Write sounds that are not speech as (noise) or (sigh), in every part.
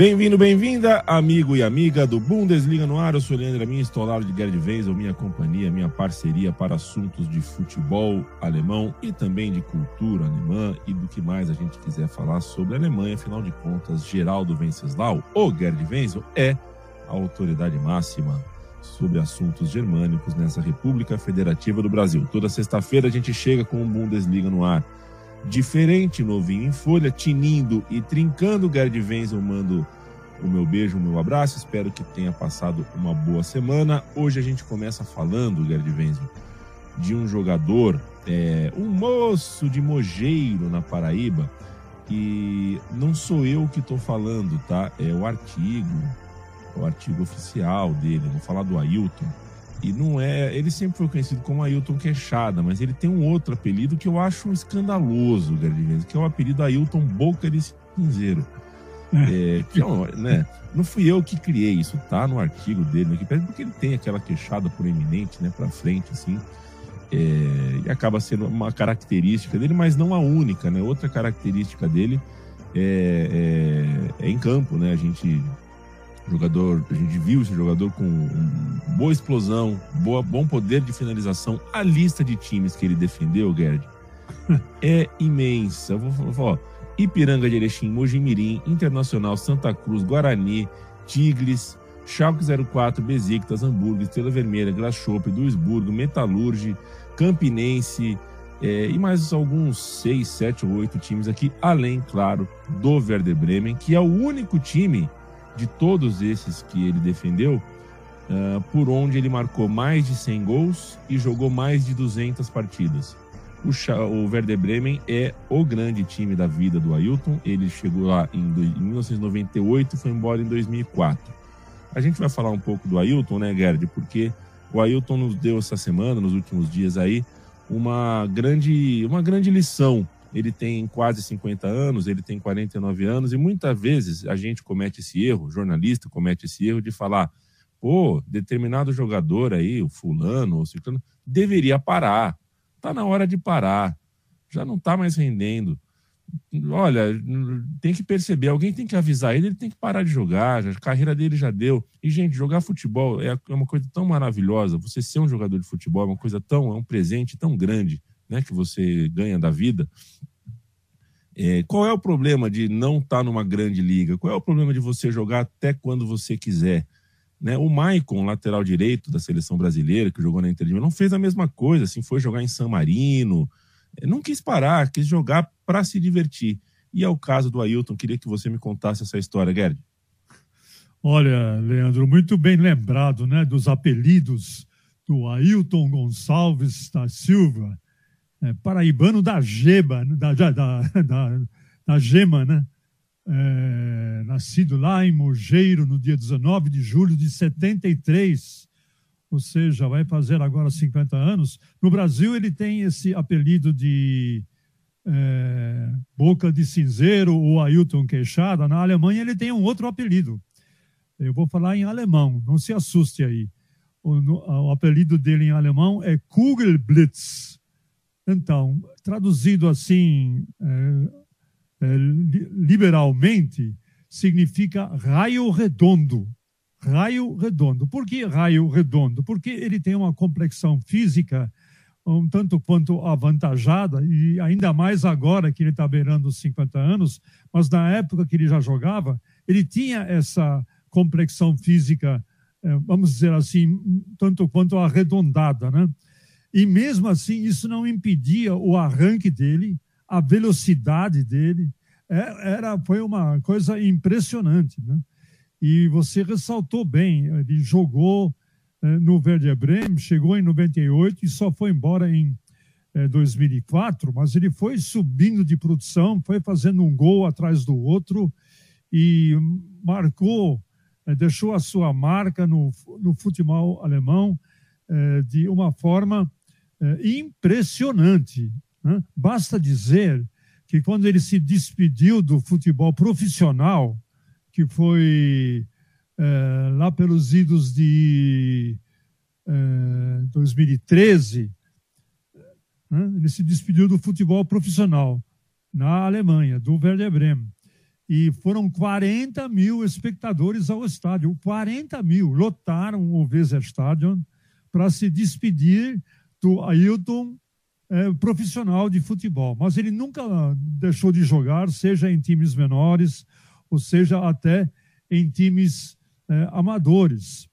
Bem-vindo, bem-vinda, amigo e amiga do Bundesliga no ar. Eu sou Leandro Amin, estou ao lado de Gerd Wenzel, minha companhia, minha parceria para assuntos de futebol alemão e também de cultura alemã e do que mais a gente quiser falar sobre a Alemanha. Afinal de contas, Geraldo Venceslau, ou Gerd Wenzel, é a autoridade máxima sobre assuntos germânicos nessa República Federativa do Brasil. Toda sexta-feira a gente chega com o Bundesliga no ar diferente, novinho em folha, tinindo e trincando. Gerd Wenzel mando o meu beijo, o meu abraço. Espero que tenha passado uma boa semana. Hoje a gente começa falando, Gerd Wenzel, de um jogador, é, um moço de Mogeiro, na Paraíba, e não sou eu que estou falando, tá? É o artigo, o artigo oficial dele. Vou falar do Ailton e não é. Ele sempre foi conhecido como Ailton Queixada, mas ele tem um outro apelido que eu acho escandaloso, que é o apelido Ailton Boca de Cinzeiro. É, que é né, não fui eu que criei isso, tá no artigo dele aqui, porque ele tem aquela queixada proeminente, né, para frente, assim. É, e acaba sendo uma característica dele, mas não a única, né? Outra característica dele é, é, é em campo, né? A gente jogador, a gente viu esse jogador com boa explosão, boa, bom poder de finalização. A lista de times que ele defendeu, Gerd, (laughs) é imensa. Eu vou, falar, Ipiranga de Erechim, Mojimirim, Internacional, Santa Cruz, Guarani, Tigres, Schalke 04, Besiktas, Hamburgo, Estrela Vermelha, Grasshopper, Duisburgo, Metalurge, Campinense é, e mais alguns seis, sete ou oito times aqui, além, claro, do Werder Bremen, que é o único time de todos esses que ele defendeu, uh, por onde ele marcou mais de 100 gols e jogou mais de 200 partidas. O, o Werder Bremen é o grande time da vida do Ailton. Ele chegou lá em, em 1998 e foi embora em 2004. A gente vai falar um pouco do Ailton, né, Gerd? Porque o Ailton nos deu essa semana, nos últimos dias aí, uma grande, uma grande lição ele tem quase 50 anos, ele tem 49 anos, e muitas vezes a gente comete esse erro, jornalista comete esse erro de falar, pô, determinado jogador aí, o fulano ou ciclano, deveria parar. Tá na hora de parar. Já não tá mais rendendo. Olha, tem que perceber, alguém tem que avisar ele, ele tem que parar de jogar, a carreira dele já deu. E, gente, jogar futebol é, é uma coisa tão maravilhosa. Você ser um jogador de futebol é uma coisa tão, é um presente tão grande né, que você ganha da vida. É, qual é o problema de não estar tá numa grande liga? Qual é o problema de você jogar até quando você quiser? Né? O Maicon, lateral direito da seleção brasileira, que jogou na Inter de não fez a mesma coisa, assim, foi jogar em San Marino, é, não quis parar, quis jogar para se divertir. E é o caso do Ailton, queria que você me contasse essa história, Gerd. Olha, Leandro, muito bem lembrado, né, dos apelidos do Ailton Gonçalves da Silva, é, paraibano da Geba, da, da, da, da Gema, né? É, nascido lá em Mogeiro no dia 19 de julho de 73, ou seja, vai fazer agora 50 anos. No Brasil, ele tem esse apelido de é, Boca de Cinzeiro ou Ailton Queixada. Na Alemanha, ele tem um outro apelido. Eu vou falar em alemão, não se assuste aí. O, o apelido dele em alemão é Kugelblitz. Então, traduzido assim, é, é, liberalmente, significa raio redondo. Raio redondo. Por que raio redondo? Porque ele tem uma complexão física um tanto quanto avantajada, e ainda mais agora que ele está beirando os 50 anos, mas na época que ele já jogava, ele tinha essa complexão física, é, vamos dizer assim, tanto quanto arredondada, né? E mesmo assim, isso não impedia o arranque dele, a velocidade dele, é, era, foi uma coisa impressionante. Né? E você ressaltou bem, ele jogou é, no Werder Bremen, chegou em 98 e só foi embora em 2004, mas ele foi subindo de produção, foi fazendo um gol atrás do outro e marcou, deixou a sua marca no, no futebol alemão de uma forma impressionante. Né? Basta dizer que quando ele se despediu do futebol profissional, que foi é, lá pelos idos de é, 2013, né? ele se despediu do futebol profissional na Alemanha, do Werder Bremen. E foram 40 mil espectadores ao estádio. 40 mil lotaram o Weserstadion para se despedir do Ailton é, profissional de futebol, mas ele nunca deixou de jogar, seja em times menores, ou seja até em times é, amadores.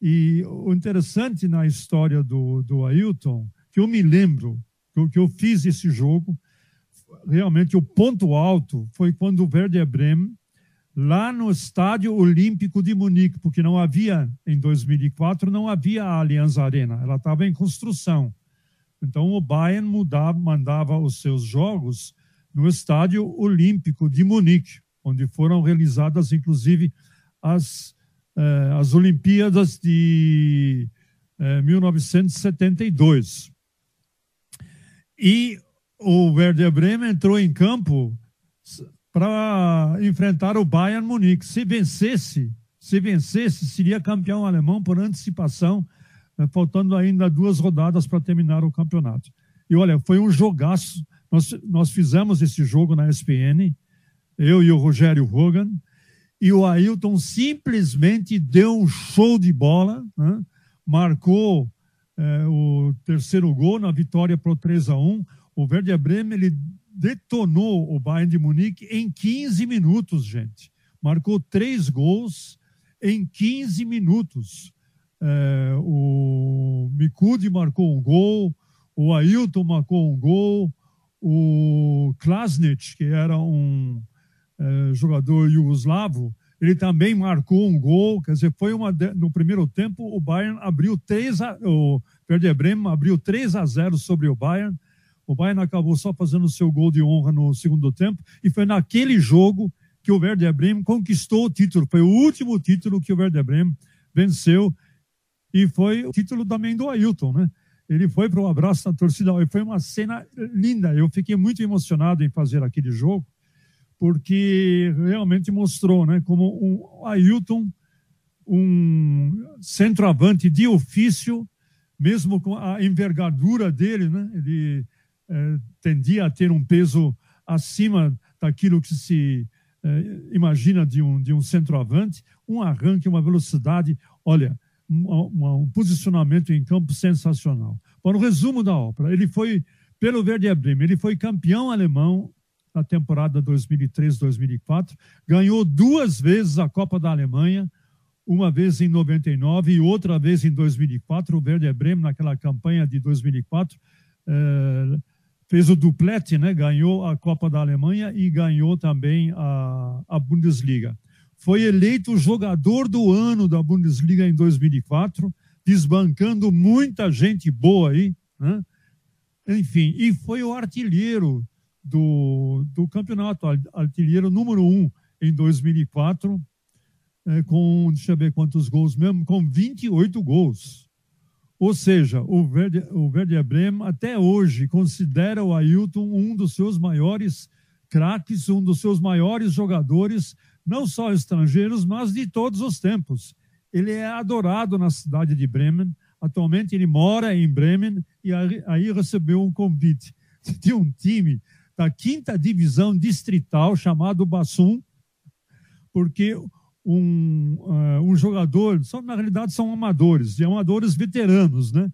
E o interessante na história do, do Ailton, que eu me lembro, que, que eu fiz esse jogo, realmente o ponto alto foi quando o Werder Bremen, lá no Estádio Olímpico de Munique, porque não havia, em 2004, não havia a Allianz Arena, ela estava em construção. Então o Bayern mudava, mandava os seus jogos no Estádio Olímpico de Munique, onde foram realizadas inclusive as, eh, as Olimpíadas de eh, 1972. E o Werder Bremen entrou em campo para enfrentar o Bayern Munique. Se vencesse, se vencesse, seria campeão alemão por antecipação né, faltando ainda duas rodadas para terminar o campeonato. E olha, foi um jogaço. Nós, nós fizemos esse jogo na SPN, eu e o Rogério Hogan, e o Ailton simplesmente deu um show de bola, né? marcou é, o terceiro gol na vitória para o 3 a 1 O Werder Bremen ele detonou o Bayern de Munique em 15 minutos, gente. Marcou três gols em 15 minutos. É, o Mikude marcou um gol, o Ailton marcou um gol, o Klasnic, que era um é, jogador iugoslavo, ele também marcou um gol, quer dizer, foi uma no primeiro tempo o Bayern abriu 3 a, o Werder Bremen abriu 3 a 0 sobre o Bayern. O Bayern acabou só fazendo o seu gol de honra no segundo tempo e foi naquele jogo que o Werder Bremen conquistou o título. Foi o último título que o Werder Bremen venceu e foi o título também do Ailton, né? Ele foi para o abraço na torcida e foi uma cena linda. Eu fiquei muito emocionado em fazer aquele jogo, porque realmente mostrou, né, como um Ailton, um centroavante de ofício, mesmo com a envergadura dele, né? Ele é, tendia a ter um peso acima daquilo que se é, imagina de um, de um centroavante, um arranque, uma velocidade. Olha, um, um posicionamento em campo sensacional. Para o resumo da ópera, ele foi, pelo Werder Bremen, ele foi campeão alemão na temporada 2003-2004, ganhou duas vezes a Copa da Alemanha, uma vez em 99 e outra vez em 2004. O Werder Bremen, naquela campanha de 2004, eh, fez o duplete, né? ganhou a Copa da Alemanha e ganhou também a, a Bundesliga foi eleito jogador do ano da Bundesliga em 2004, desbancando muita gente boa aí, né? enfim, e foi o artilheiro do, do campeonato, artilheiro número um em 2004, é, com, deixa eu ver quantos gols mesmo, com 28 gols. Ou seja, o Werder, o Werder Bremen até hoje considera o Ailton um dos seus maiores craques, um dos seus maiores jogadores não só estrangeiros, mas de todos os tempos. Ele é adorado na cidade de Bremen. Atualmente ele mora em Bremen e aí recebeu um convite (laughs) de um time da quinta divisão distrital chamado Bassum, porque um, uh, um jogador, só, na realidade são amadores, e amadores veteranos, né?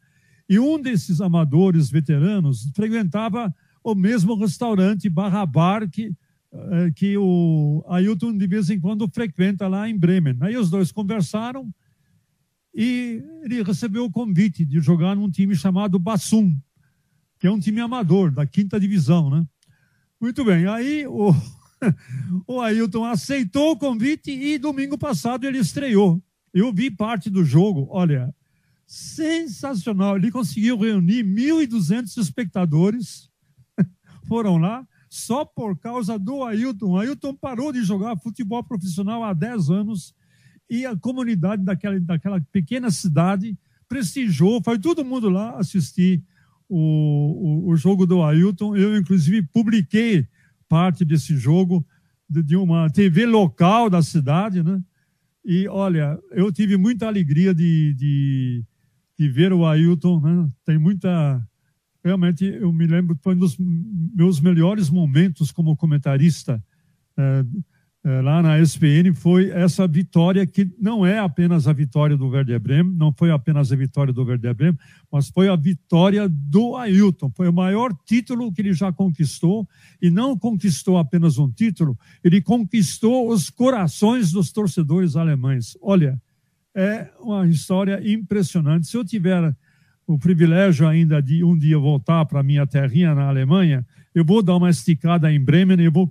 E um desses amadores veteranos frequentava o mesmo restaurante barra bar que é, que o Ailton de vez em quando frequenta lá em Bremen. Aí os dois conversaram e ele recebeu o convite de jogar num time chamado Bassum, que é um time amador da quinta divisão, né? Muito bem. Aí o (laughs) o Ailton aceitou o convite e domingo passado ele estreou. Eu vi parte do jogo, olha, sensacional. Ele conseguiu reunir 1.200 espectadores, (laughs) foram lá, só por causa do Ailton. O Ailton parou de jogar futebol profissional há 10 anos e a comunidade daquela, daquela pequena cidade prestigiou, foi todo mundo lá assistir o, o, o jogo do Ailton. Eu, inclusive, publiquei parte desse jogo de, uma TV local da cidade, né? E olha, eu tive muita alegria de, de, de ver o Ailton, né? Tem muita. Realmente, eu me lembro, foi um dos meus melhores momentos como comentarista. É, lá na SPN foi essa vitória que não é apenas a vitória do Werder Bremen, não foi apenas a vitória do Werder Bremen, mas foi a vitória do Ailton. Foi o maior título que ele já conquistou e não conquistou apenas um título, ele conquistou os corações dos torcedores alemães. Olha, é uma história impressionante. Se eu tiver o privilégio ainda de um dia voltar para minha terrinha na Alemanha, eu vou dar uma esticada em Bremen, eu vou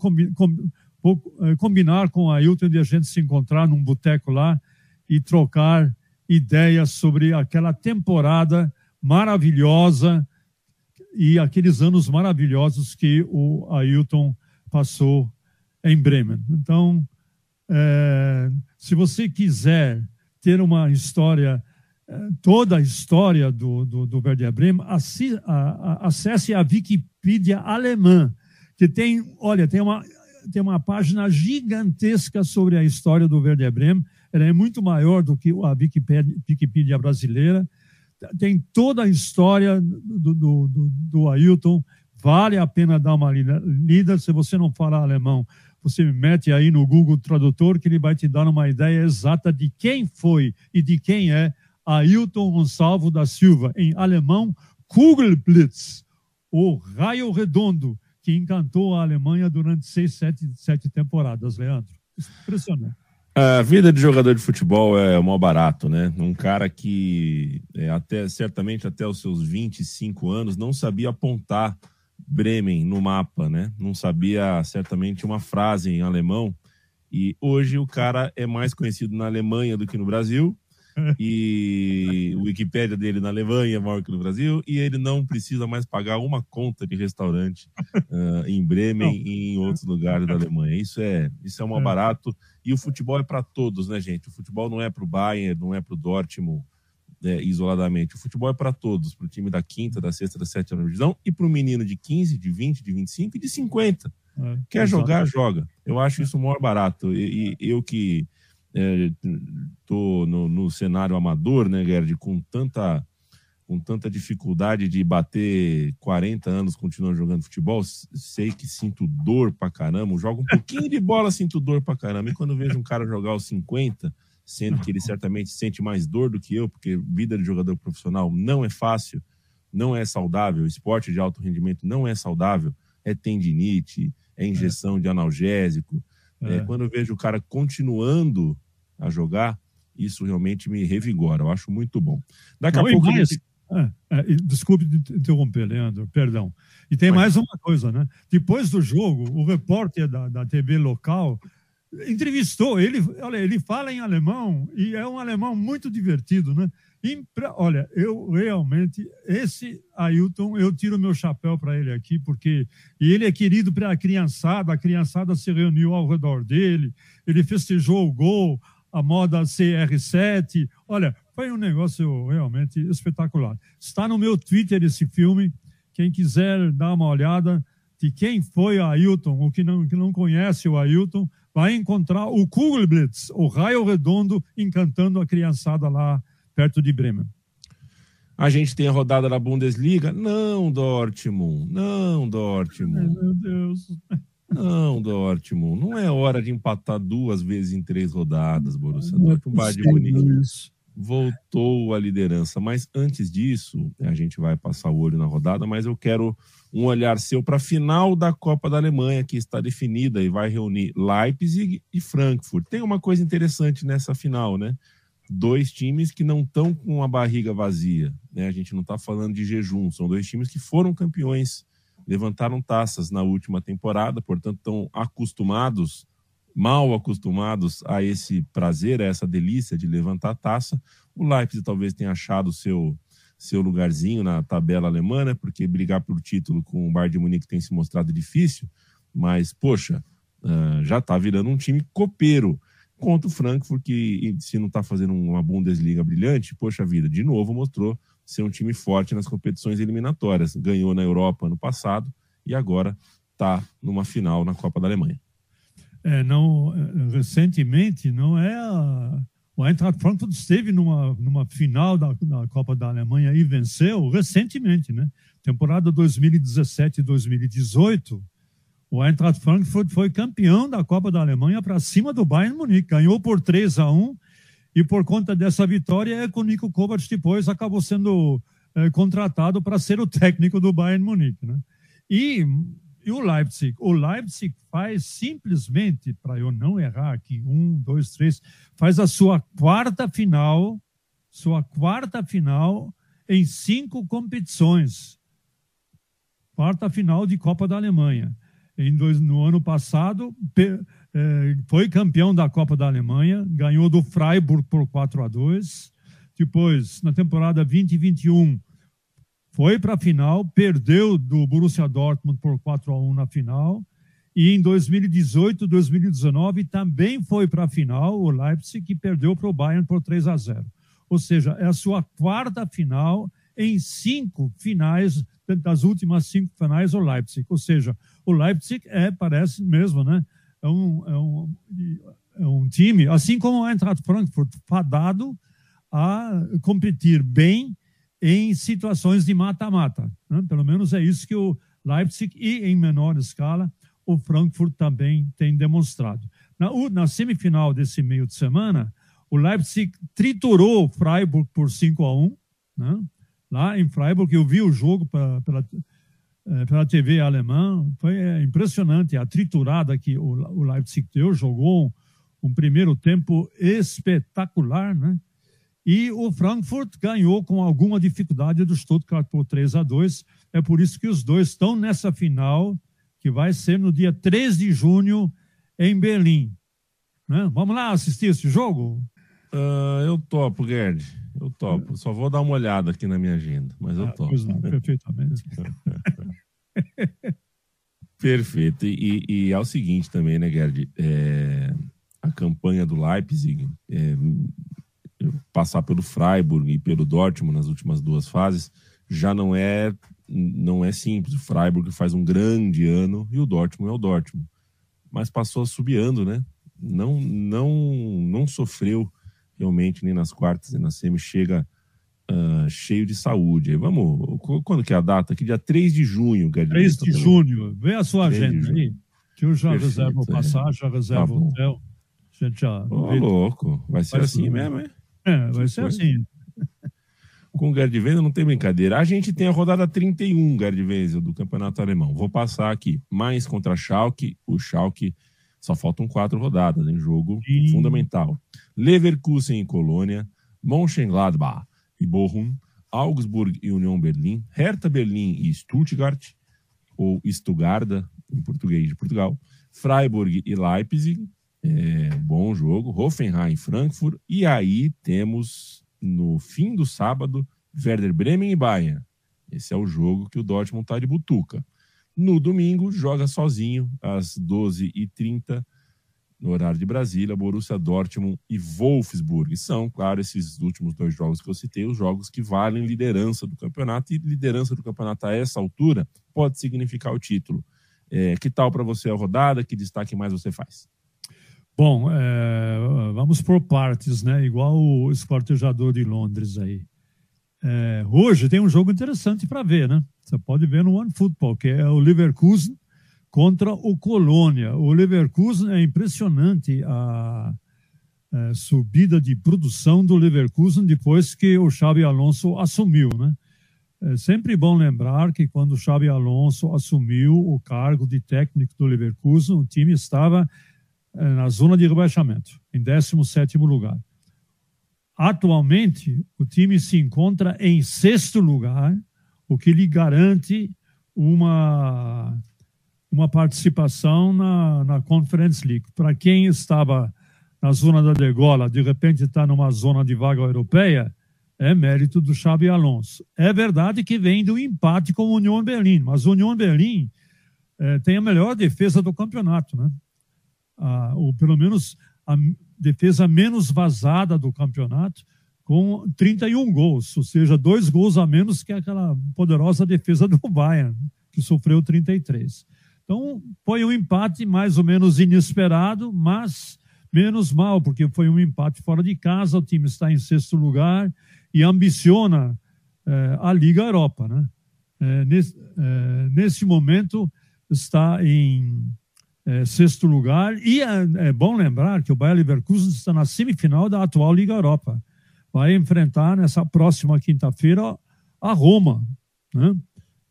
vou eh, combinar com a Ailton de a gente se encontrar num boteco lá e trocar ideias sobre aquela temporada maravilhosa e aqueles anos maravilhosos que o Ailton passou em Bremen. Então, é, se você quiser ter uma história, é, toda a história do, do, do Werder Bremen, acesse a Wikipedia alemã, que tem, olha, tem uma tem uma página gigantesca sobre a história do Werder Bremen. Ela é muito maior do que a Wikipedia, Wikipedia brasileira. Tem toda a história do, do, do, do Ailton. Vale a pena dar uma lida. Se você não fala alemão, você mete aí no Google Tradutor que ele vai te dar uma ideia exata de quem foi e de quem é Ailton Gonçalvo da Silva. Em alemão, Kugelblitz, o raio redondo que encantou a Alemanha durante seis, sete, sete temporadas, Leandro. Impressionante. A vida de jogador de futebol é mó barato, né? Um cara que é, até certamente até os seus 25 anos não sabia apontar Bremen no mapa, né? Não sabia certamente uma frase em alemão. E hoje o cara é mais conhecido na Alemanha do que no Brasil e o Wikipédia dele na Alemanha é maior que no Brasil, e ele não precisa mais pagar uma conta de restaurante uh, em Bremen e em outros lugares da Alemanha. Isso é, isso é um é. barato. E o futebol é para todos, né, gente? O futebol não é para o Bayern, não é para o Dortmund é, isoladamente. O futebol é para todos, para o time da quinta, da sexta, da sétima divisão e para o menino de 15, de 20, de 25 e de 50. É, Quer jogar, joga. Eu acho isso o maior barato. E, e eu que estou é, no, no, cenário amador, né, Gerd, com tanta, com tanta dificuldade de bater 40 anos continuando jogando futebol, sei que sinto dor pra caramba, jogo um pouquinho de bola, sinto dor pra caramba, e quando vejo um cara jogar aos 50, sendo que ele (laughs) certamente sente mais dor do que eu, porque vida de jogador profissional não é fácil, não é saudável, esporte de alto rendimento não é saudável, é tendinite, é injeção de analgésico, é. É, quando eu vejo o cara continuando a jogar, isso realmente me revigora. Eu acho muito bom. Daqui Não, a pouco. Mais, é, é, desculpe interromper, Leandro, perdão. E tem Mas... mais uma coisa, né? Depois do jogo, o repórter da, da TV local entrevistou ele. Olha, ele fala em alemão e é um alemão muito divertido, né? Impra... Olha, eu realmente, esse Ailton, eu tiro meu chapéu para ele aqui, porque ele é querido para a criançada, a criançada se reuniu ao redor dele, ele festejou o gol, a moda CR7. Olha, foi um negócio realmente espetacular. Está no meu Twitter esse filme. Quem quiser dar uma olhada de quem foi o Ailton, ou que não, que não conhece o Ailton, vai encontrar o Kugelblitz, o raio redondo, encantando a criançada lá perto de Bremen. A gente tem a rodada da Bundesliga? Não, Dortmund. Não, Dortmund. Meu Deus. Não, Dortmund, não é hora de empatar duas vezes em três rodadas, Borussia Dortmund, Bayern de Munique voltou à liderança. Mas antes disso, a gente vai passar o olho na rodada, mas eu quero um olhar seu para a final da Copa da Alemanha, que está definida e vai reunir Leipzig e Frankfurt. Tem uma coisa interessante nessa final, né? Dois times que não estão com a barriga vazia, né? A gente não está falando de jejum, são dois times que foram campeões levantaram taças na última temporada, portanto estão acostumados, mal acostumados a esse prazer, a essa delícia de levantar taça. O Leipzig talvez tenha achado seu seu lugarzinho na tabela alemã, né? Porque brigar por título com o Bayern de Munique tem se mostrado difícil, mas poxa, uh, já está virando um time copeiro contra o Frankfurt, que se não está fazendo uma Bundesliga brilhante, poxa vida, de novo mostrou ser um time forte nas competições eliminatórias. Ganhou na Europa no passado e agora está numa final na Copa da Alemanha. É, não, recentemente não é a, o Eintracht Frankfurt esteve numa, numa final da, da Copa da Alemanha e venceu recentemente, né? Temporada 2017 2018 o Eintracht Frankfurt foi campeão da Copa da Alemanha para cima do Bayern Munique, ganhou por 3 a 1 e por conta dessa vitória é que o Nico Kovac depois acabou sendo é, contratado para ser o técnico do Bayern Munique, né? E, e o Leipzig, o Leipzig faz simplesmente, para eu não errar aqui, um, dois, três, faz a sua quarta final, sua quarta final em cinco competições, quarta final de Copa da Alemanha. Em dois, no ano passado, é, foi campeão da Copa da Alemanha, ganhou do Freiburg por 4 a 2. Depois, na temporada 2021, foi para a final, perdeu do Borussia Dortmund por 4 a 1 na final. E em 2018, 2019 também foi para a final, o Leipzig, que perdeu para o Bayern por 3 a 0. Ou seja, é a sua quarta final em cinco finais, das últimas cinco finais, o Leipzig. Ou seja, o Leipzig é, parece mesmo, né? É um, é um, é um time, assim como o Eintracht Frankfurt, fadado a competir bem em situações de mata-mata. Né? Pelo menos é isso que o Leipzig e, em menor escala, o Frankfurt também tem demonstrado. Na, na semifinal desse meio de semana, o Leipzig triturou o Freiburg por 5 a 1, né? lá em Freiburg. Eu vi o jogo pela, pela, eh, pela TV alemã. Foi eh, impressionante a triturada que o, o Leipzig deu. Jogou um, um primeiro tempo espetacular, né? E o Frankfurt ganhou com alguma dificuldade do Stuttgart por 3 a 2. É por isso que os dois estão nessa final, que vai ser no dia 3 de junho em Berlim. Né? Vamos lá assistir esse jogo? Uh, eu topo, Gerd. Eu topo. Só vou dar uma olhada aqui na minha agenda, mas eu ah, topo. Pois não, perfeitamente. (laughs) Perfeito. E, e, é o seguinte também, né, Gerd? É, a campanha do Leipzig, é, passar pelo Freiburg e pelo Dortmund nas últimas duas fases, já não é não é simples. O Freiburg faz um grande ano e o Dortmund é o Dortmund. Mas passou subiando, né? Não, não, não sofreu realmente nem nas quartas nem na semi chega uh, cheio de saúde. Vamos, quando que é a data? Que dia 3 de junho, Gadinho. 3 de junho. Vê a sua agenda aí. Que eu já Perfeito, reservo é. passagem, já reservo tá hotel. A gente já. Ô, louco. Vai ser vai assim mesmo, é? É, vai ser assim. Com o Gerd Wenzel não tem brincadeira. A gente tem a rodada 31, Gerd Wenzel, do Campeonato Alemão. Vou passar aqui. Mais contra Schalke. O Schalke só faltam quatro rodadas em jogo Sim. fundamental. Leverkusen e Colônia, Mönchengladbach e Bochum, Augsburg e União Berlim, Hertha Berlim e Stuttgart, ou Stuttgart, em português de Portugal, Freiburg e Leipzig, é, bom jogo, Hoffenheim e Frankfurt, e aí temos no fim do sábado Werder Bremen e Bayern. Esse é o jogo que o Dortmund está de butuca. No domingo, joga sozinho às 12h30 no horário de Brasília, Borussia Dortmund e Wolfsburg. São, claro, esses últimos dois jogos que eu citei, os jogos que valem liderança do campeonato, e liderança do campeonato a essa altura pode significar o título. É, que tal para você a rodada? Que destaque mais você faz? Bom, é, vamos por partes, né? Igual o esquartejador de Londres aí. É, hoje tem um jogo interessante para ver, né? Você pode ver no One Football, que é o Leverkusen contra o Colônia. O Leverkusen é impressionante a, a subida de produção do Leverkusen depois que o Xabi Alonso assumiu, né? É sempre bom lembrar que quando o Xabi Alonso assumiu o cargo de técnico do Leverkusen, o time estava é, na zona de rebaixamento, em 17º lugar. Atualmente, o time se encontra em sexto lugar, o que lhe garante uma, uma participação na, na Conference League. Para quem estava na zona da degola, de repente está numa zona de vaga europeia, é mérito do Xabi Alonso. É verdade que vem do empate com o União Berlim, mas o União Berlim é, tem a melhor defesa do campeonato, né? Ou pelo menos a defesa menos vazada do campeonato, com 31 gols, ou seja, dois gols a menos que aquela poderosa defesa do (laughs) Bayern, que sofreu 33. Então, foi um empate mais ou menos inesperado, mas menos mal, porque foi um empate fora de casa, o time está em sexto lugar e ambiciona eh, a Liga Europa. Né? Eh, nesse, eh, nesse momento está em sexto lugar e é, é, bom lembrar que o Bayer Leverkusen está na semifinal da atual Liga Europa. Vai enfrentar nessa próxima quinta-feira a Roma, né?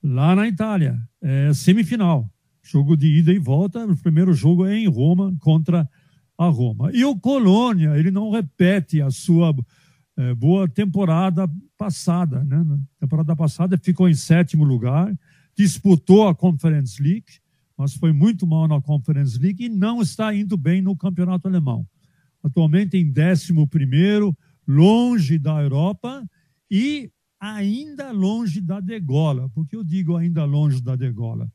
lá na Itália. É semifinal. Jogo de ida e volta. O primeiro jogo é em Roma contra a Roma. E o Colônia, ele não repete a sua é, boa temporada passada. Né? Na temporada passada ficou em sétimo lugar, disputou a Conference League, mas foi muito mal na Conference League e não está indo bem no campeonato alemão. Atualmente em décimo primeiro, longe da Europa e ainda longe da degola. Por que eu digo ainda longe da degola?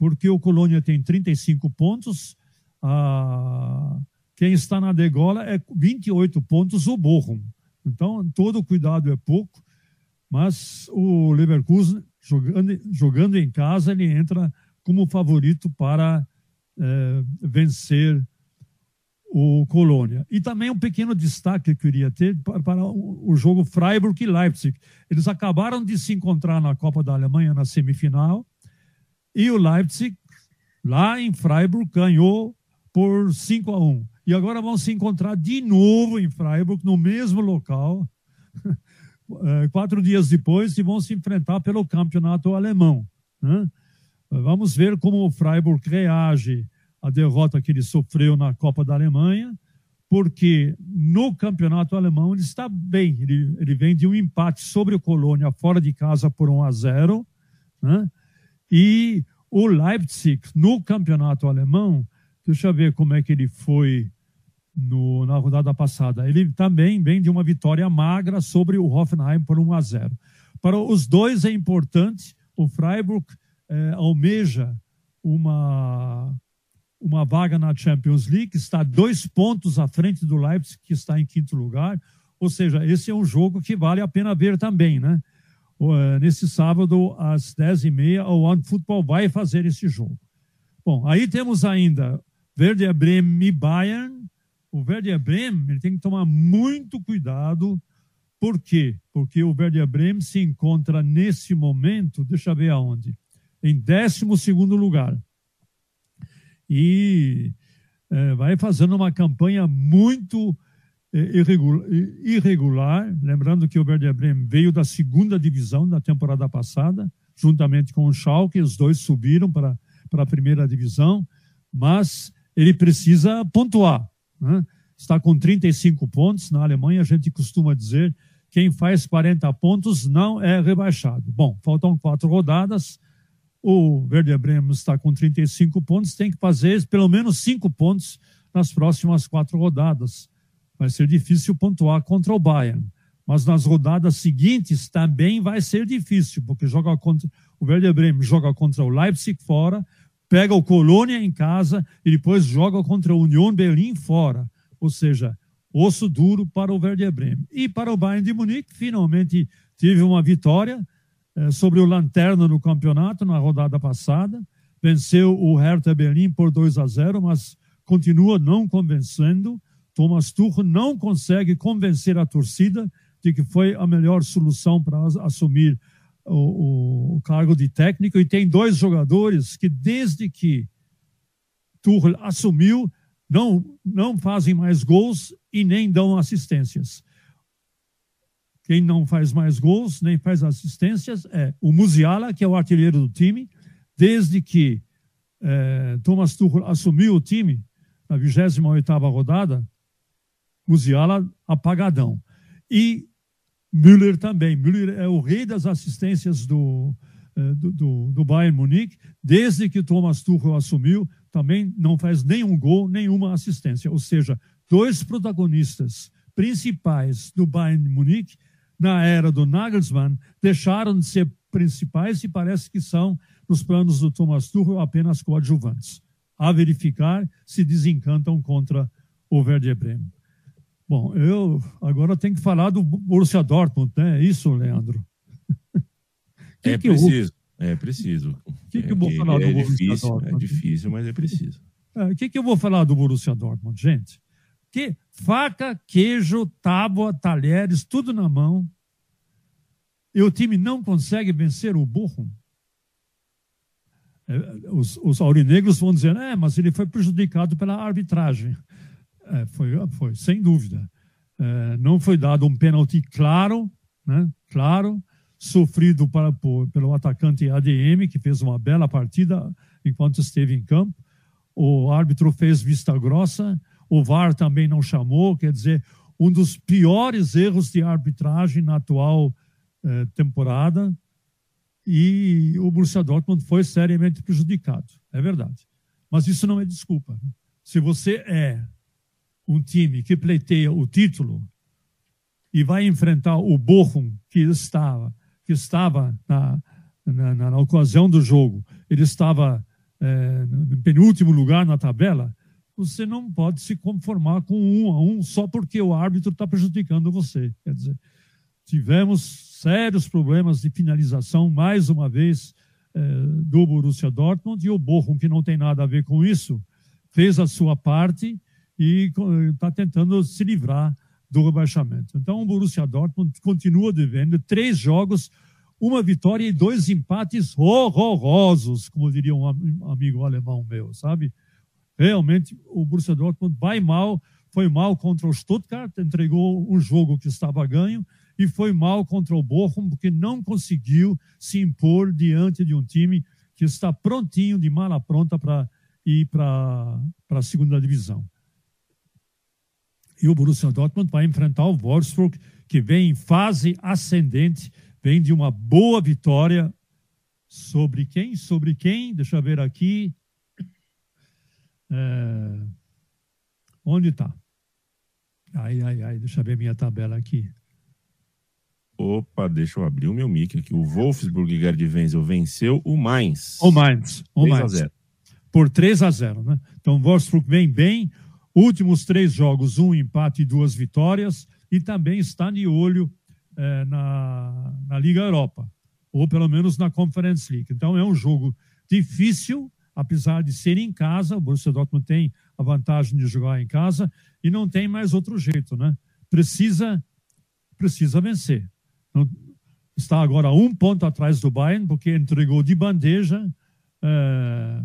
Porque o Colônia tem 35 pontos, a... quem está na degola é 28 pontos o Bochum. Então, todo cuidado é pouco, mas o Leverkusen, jogando, jogando em casa, ele entra como favorito para é, vencer o Colônia. E também um pequeno destaque que eu queria ter para, o jogo Freiburg e Leipzig. Eles acabaram de se encontrar na Copa da Alemanha na semifinal e o Leipzig, lá em Freiburg, ganhou por 5 a 1 e agora vão se encontrar de novo em Freiburg, no mesmo local, é, (laughs) quatro dias depois, e vão se enfrentar pelo campeonato alemão. Né? Vamos ver como o Freiburg reage à derrota que ele sofreu na Copa da Alemanha, porque no campeonato alemão ele está bem. Ele, ele vem de um empate sobre o Colônia fora de casa por 1 a 0. Né? E o Leipzig, no campeonato alemão, deixa eu ver como é que ele foi no, na rodada passada. Ele também vem de uma vitória magra sobre o Hoffenheim por 1 a 0. Para os dois é importante, o Freiburg é, almeja uma, uma vaga na Champions League, está dois pontos à frente do Leipzig, que está em quinto lugar. Ou seja, esse é um jogo que vale a pena ver também, né? É, nesse sábado, às 10h30, o One Football vai fazer esse jogo. Bom, aí temos ainda Werder Bremen e Bayern, o Werder Bremen ele tem que tomar muito cuidado. Por quê? Porque o Werder Bremen se encontra nesse momento, deixa eu ver aonde, em 12 lugar. E é, vai fazendo uma campanha muito irregular, lembrando que o Werder Bremen veio da segunda divisão da temporada passada, juntamente com o Schalke, os dois subiram para, para a primeira divisão, mas ele precisa pontuar. Né? Está com 35 pontos. Na Alemanha, a gente costuma dizer quem faz 40 pontos não é rebaixado. Bom, faltam quatro rodadas. O Werder Bremen está com 35 pontos, tem que fazer pelo menos cinco pontos nas próximas quatro rodadas. Vai ser difícil pontuar contra o Bayern. Mas nas rodadas seguintes também vai ser difícil, porque joga contra o Werder Bremen joga contra o Leipzig fora, pega o Colônia em casa e depois joga contra o Union Berlim fora. Ou seja, osso duro para o Werder Bremen. E para o Bayern de Munique, finalmente teve uma vitória eh, sobre o Lanterna no campeonato na rodada passada. Venceu o Hertha Berlim por 2 a 0, mas continua não convencendo. Thomas Tuchel não consegue convencer a torcida de que foi a melhor solução para assumir o, o, cargo de técnico e tem dois jogadores que, desde que Tuchel assumiu, não, não fazem mais gols e nem dão assistências. Quem não faz mais gols nem faz assistências é o Musiala, que é o artilheiro do time, desde que é, Thomas Tuchel assumiu o time na 28ª rodada, Musiala apagadão. E Müller também. Müller é o rei das assistências do, é, do, do, do Bayern Munique, desde que Thomas Tuchel assumiu, também não faz nenhum gol, nenhuma assistência. Ou seja, dois protagonistas principais do Bayern Munique na era do Nagelsmann deixaram de ser principais e parece que são, nos planos do Thomas Tuchel, apenas coadjuvantes. A verificar se desencantam contra o Werder Bremen. Bom, eu agora tenho que falar do Borussia Dortmund, né? É isso, Leandro? (laughs) que é que preciso, eu... é preciso. O que, que eu vou falar é, do Borussia difícil, é Dortmund? É difícil, mas é preciso. O é, que, que eu vou falar do Borussia Dortmund, gente? Que faca, queijo, tábua, talheres, tudo na mão. E o time não consegue vencer o Bochum. É, os, os aurinegros vão dizer, é, mas ele foi prejudicado pela arbitragem. É, foi, foi, sem dúvida. É, não foi dado um pênalti claro, né, claro, sofrido para, por, pelo atacante ADM, que fez uma bela partida enquanto esteve em campo. O árbitro fez vista grossa, o VAR também não chamou, quer dizer, um dos piores erros de arbitragem na atual eh, temporada. E o Borussia Dortmund foi seriamente prejudicado, é verdade. Mas isso não é desculpa. Né? Se você é um time que pleiteia o título e vai enfrentar o Bochum, que estava, que estava na, na, na, na ocasião do jogo, ele estava é, no penúltimo lugar na tabela, você não pode se conformar com um a um só porque o árbitro está prejudicando você. Quer dizer, tivemos sérios problemas de finalização, mais uma vez, é, do Borussia Dortmund, e o Bochum, que não tem nada a ver com isso, fez a sua parte e está tentando se livrar do rebaixamento. Então, o Borussia Dortmund continua devendo três jogos uma vitória e dois empates horrorosos, como diria um amigo alemão meu, sabe? Realmente, o Borussia Dortmund vai mal, foi mal contra o Stuttgart, entregou um jogo que estava ganho, e foi mal contra o Bochum, porque não conseguiu se impor diante de um time que está prontinho, de mala pronta para ir para a segunda divisão. E o Borussia Dortmund vai enfrentar o Wolfsburg, que vem em fase ascendente vem de uma boa vitória sobre quem? Sobre quem? Deixa eu ver aqui. É... Onde está? Ai, ai, ai, deixa eu ver minha tabela aqui. Opa, deixa eu abrir o meu mic aqui. O Wolfsburg Gerd Wenzel venceu o Mainz. O Mainz. O 3 Mainz. A 0. Por 3 a 0, né? Então o Wolfsburg vem bem. Últimos três jogos, um empate e duas vitórias. E também está de olho é, na, na Liga Europa, ou pelo menos na Conference League. Então é um jogo difícil, apesar de ser em casa, o Borussia Dortmund tem a vantagem de jogar em casa e não tem mais outro jeito, né? Precisa, precisa vencer. Não, está agora um ponto atrás do Bayern, porque entregou de bandeja é,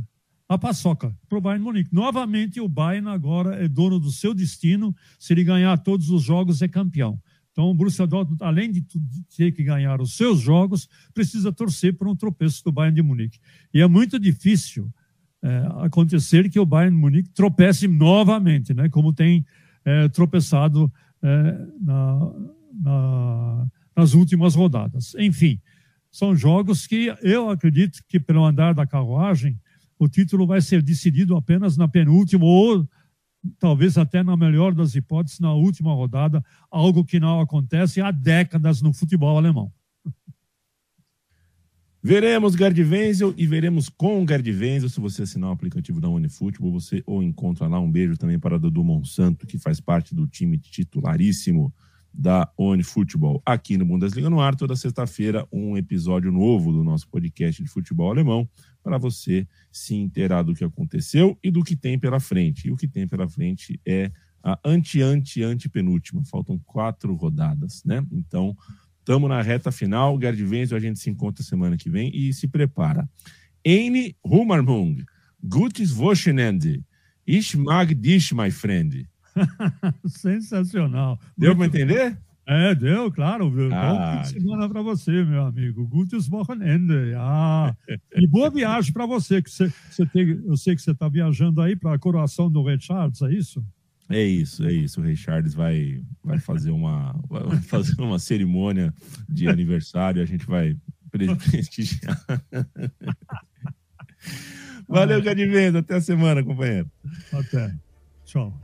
a paçoca para o Bayern Munique. Novamente, o Bayern agora é dono do seu destino. Se ele ganhar todos os jogos, é campeão. Então, o Borussia Dortmund, além de ter que ganhar os seus jogos, precisa torcer por um tropeço do Bayern de Munique. E é muito difícil é, acontecer que o Bayern de Munique tropece novamente, né, como tem é, tropeçado é, na, na, nas últimas rodadas. Enfim, são jogos que eu acredito que, pelo andar da carruagem, o título vai ser decidido apenas na penúltima ou talvez até na melhor das hipóteses, na última rodada, algo que não acontece há décadas no futebol alemão. Veremos Gerd Wenzel e veremos com Gerd Wenzel. Se você assinar o aplicativo da Unifutebol, você ou encontra lá. Um beijo também para Dudu Monsanto, que faz parte do time titularíssimo da ONI Futebol aqui no Bundesliga no ar. Toda sexta-feira, um episódio novo do nosso podcast de futebol alemão para você se inteirar do que aconteceu e do que tem pela frente. E o que tem pela frente é a anti-anti-antepenúltima. Faltam quatro rodadas, né? Então, estamos na reta final. Gerd Wenzel, a gente se encontra semana que vem e se prepara. Eine Hummermung, gutes Wochenende. Ich mag dich, my friend. (laughs) Sensacional. Deu para entender? É, deu, claro. Ah, Bom fim de semana para você, meu amigo. Gutes Wochenende. Ah, e boa (laughs) viagem para você, que você, você tem, eu sei que você está viajando aí para a coroação do Red Charles, é isso? É isso, é isso. O Rei Charles vai, vai fazer uma vai (laughs) fazer uma cerimônia de aniversário. A gente vai prestigiar. (laughs) Valeu, Cadivento. Até a semana, companheiro. Até. Tchau.